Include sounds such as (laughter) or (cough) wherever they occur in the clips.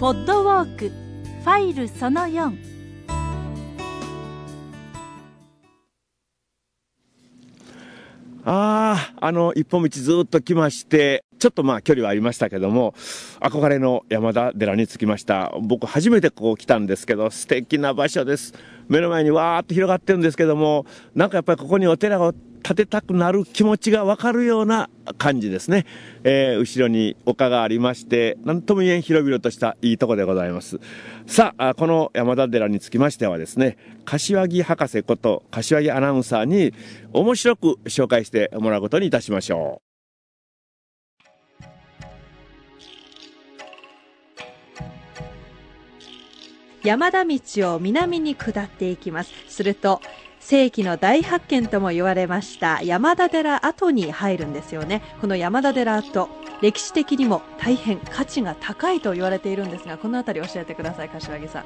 ポッドウォークファイルその4ああ、あの、一本道ずっと来まして、ちょっとまあ距離はありましたけども、憧れの山田寺に着きました。僕初めてここ来たんですけど、素敵な場所です。目の前にわーっと広がってるんですけども、なんかやっぱりここにお寺を建てたくなる気持ちがわかるような感じですね。えー後ろに丘がありまして、なんとも言えん広々としたいいとこでございます。さあ、この山田寺につきましてはですね、柏木博士こと柏木アナウンサーに面白く紹介してもらうことにいたしましょう山田道を南に下っていきます。すると、世紀の大発見とも言われました山田寺跡に入るんですよね。この山田寺跡、歴史的にも大変価値が高いと言われているんですが、このあたり教えてください、柏木さん。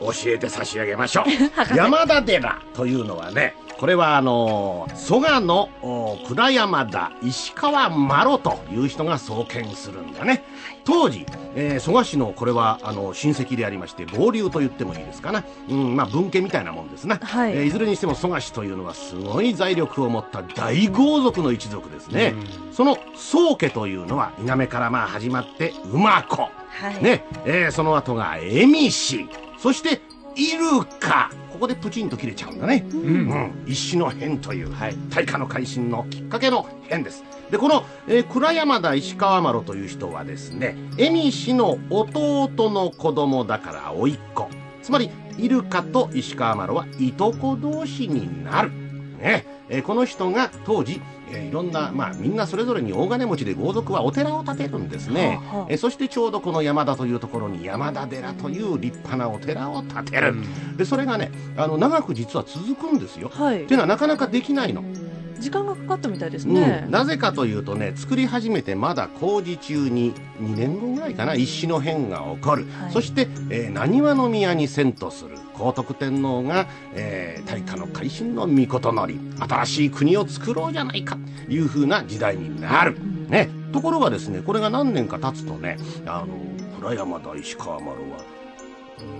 教えて差し上げましょう (laughs) 山田寺というのはねこれはあの蘇我のお倉山田石川麻呂という人が創建するんだね。当時、えー蘇我氏のこれはあの親戚でありまして傍流と言ってもいいですかな、うんまあ、文家みたいなもんですな、はい。えーいずれにしても蘇我氏というのはすごい財力を持った大豪族の一族ですね、その宗家というのは稲目からまあ始まって馬子。はい。ね、えーその後がエミシ、そしてイルカ。ここでプチンと切れちゃうんだね。うん。石の変という、はい、大化の改新のきっかけの変です。で、この、えー倉山田石川麻呂という人はですね、エミシの弟の子供だから甥っ子。つまり、イルカと石川麻呂はいとこ同士になる。ね、えーこの人が当時、えーいろんな、まあ、みんなそれぞれに大金持ちで豪族はお寺を建てるんですね。えーそしてちょうどこの山田というところに山田寺という立派なお寺を建てる。で、それがね、あの、長く実は続くんですよ。はいっていうのはなかなかできないの。時間がかかったみたいですね。うん、なぜかというとね作り始めてまだ工事中に2年後ぐらいかな。一種の変が起こる、はい。そしてえーなにわ宮に遷都する。皇徳天皇が、えー大化の改新の御事のり新しい国を作ろうじゃないか。というふうな時代になる、ね、ところがですねこれが何年か経つとねあの倉山田石川丸は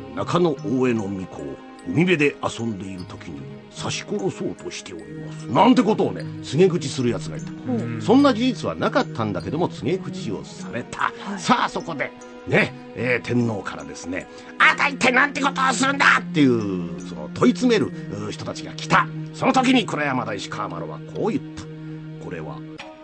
うん中野大江の巫女を海辺で遊んでいる時に刺し殺そうとしております。なんてことをね告げ口する奴がいた、そんな事実はなかったんだけども告げ口をされた、はい。さあそこでね、えー天皇からですね「あなた一体なんてことをするんだ!」っていうその問い詰めるう人たちが来た。その時に倉山田石川丸はこう言った。これは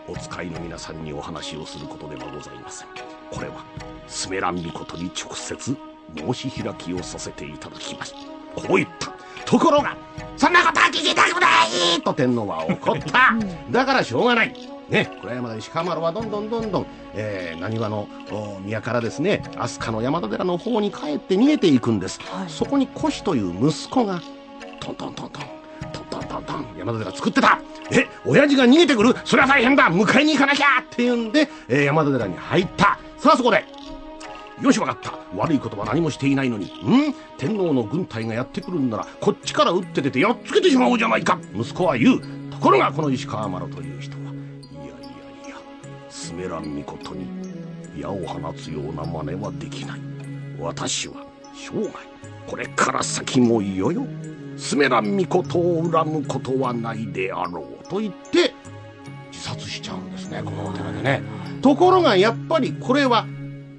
お使いの皆さんにお話をすることではございません。これはスメランミコトに直接申し開きをさせていただきますこう言った。ところがそんなことは聞きたくないと天皇は怒った。だからしょうがない。ね、倉山田石川丸はどんどんどんどん、えー、何話のお宮からですね飛鳥の山田寺の方に帰って逃げていくんです、はい。そこに古紙という息子がトントントントントントントントン山田寺作ってた。え親父が逃げてくる。それは大変だ。迎えに行かなきゃっていうんで、えー山田寺に入った。さあそこでよしわかった。悪いことは何もしていないのにん？天皇の軍隊がやってくるんならこっちから撃って出てやっつけてしまおうじゃないか。息子は言う。ところがこの石川麻呂という人は。いやいやいやスメランミコトに矢を放つような真似はできない。私は生涯これから先もいよよスメランミコトを恨むことはないであろうと言って自殺しちゃうんですねこのお寺でね。ところがやっぱりこれは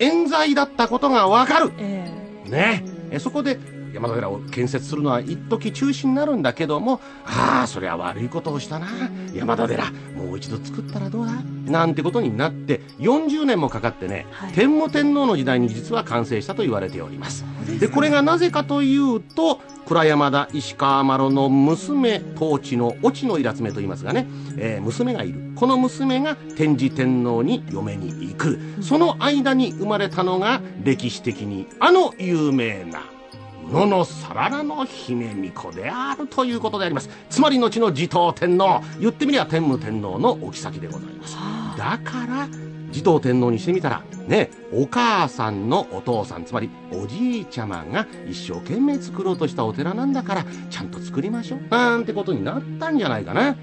冤罪だったことがわかる。えね。えそこで山田寺を建設するのは一時中止になるんだけどもああそりゃ悪いことをしたな。山田寺もう一度作ったらどうだなんてことになって40年もかかってね、はい。天武天皇の時代に実は完成したと言われております。でこれがなぜかというと倉山田石川麻呂の娘当地の越智のイラつめと言いますがね、えー娘がいる。この娘が天智天皇に嫁に行く。その間に生まれたのが歴史的にあの有名な宇野のさららの姫巫女であるということであります。つまり後の持統天皇言ってみりゃ天武天皇のお妃でございます。だから持統天皇にしてみたらねお母さんのお父さんつまりおじいちゃまが一生懸命作ろうとしたお寺なんだからちゃんと作りましょうなんてことになったんじゃないかな。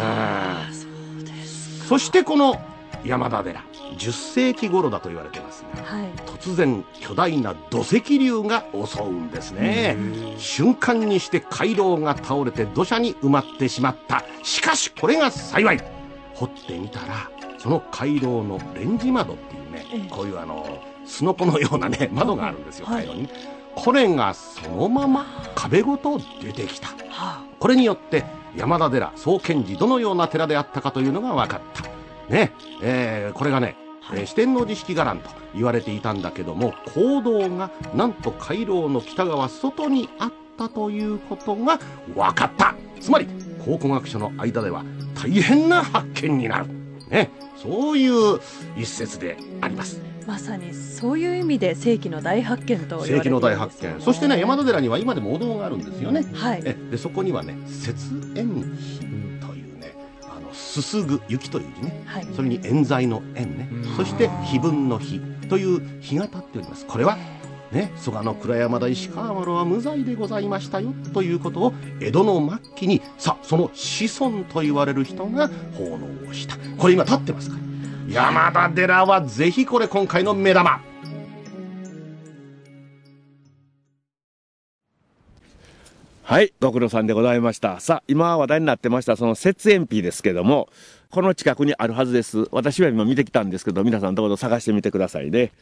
あーそしてこの山田寺10世紀頃だと言われてますね。はい。突然巨大な土石流が襲うんですね。瞬間にして回廊が倒れて土砂に埋まってしまった。しかしこれが幸い。掘ってみたらその回廊のレンジ窓っていうねええ。こういうあのすのこのようなね窓があるんですよはい。回廊に。これがそのまま壁ごと出てきた。はこれによって山田寺創建時どのような寺であったかというのが分かったねえーこれがね、はい。えー四天王寺式伽藍と言われていたんだけども坑道がなんと回廊の北側外にあったということが分かった。つまり考古学者の間では大変な発見になる。ねそういう一説であります。あまさにそういう意味で世紀の大発見と世紀の大発見。そしてね山田寺には今でもお堂があるんですよね。はい。えでそこにはね雪煙碑すすぐ雪という字ね。はい。それに冤罪の冤ね。そして碑文の碑という碑が立っております。これはね蘇我の倉山田石川丸は無罪でございましたよということを江戸の末期にさその子孫と言われる人が奉納をした。これ今立ってますから。山田寺はぜひこれ今回の目玉はい、ご苦労さんでございました。さあ、今話題になってました、その雪煙碑ですけども、この近くにあるはずです。私は今見てきたんですけど、皆さんどうぞ探してみてくださいね。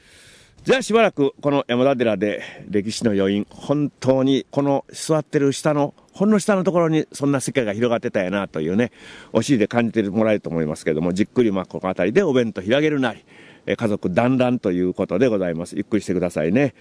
じゃあしばらくこの山田寺で歴史の余韻、本当にこの座ってる下の、ほんの下のところにそんな世界が広がってたやなというね、お尻で感じてもらえると思いますけども、じっくりまあこの辺りでお弁当広げるなり、え家族団らんということでございます。ゆっくりしてくださいね。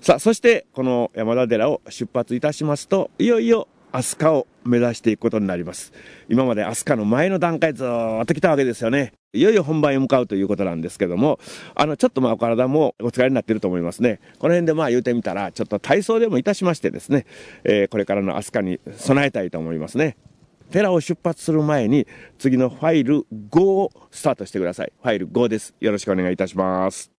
さあ、そしてこの山田寺を出発いたしますと、いよいよ飛鳥を目指していくことになります。今まで飛鳥の前の段階ずーっと来たわけですよね。いよいよ本番へ向かうということなんですけども、あの、ちょっとまあお体もお疲れになってると思いますね。この辺でまあ言うてみたら、ちょっと体操でもいたしましてですね、えーこれからの飛鳥に備えたいと思いますね。寺を出発する前に、次のファイル5をスタートしてください。ファイル5です。よろしくお願いいたします。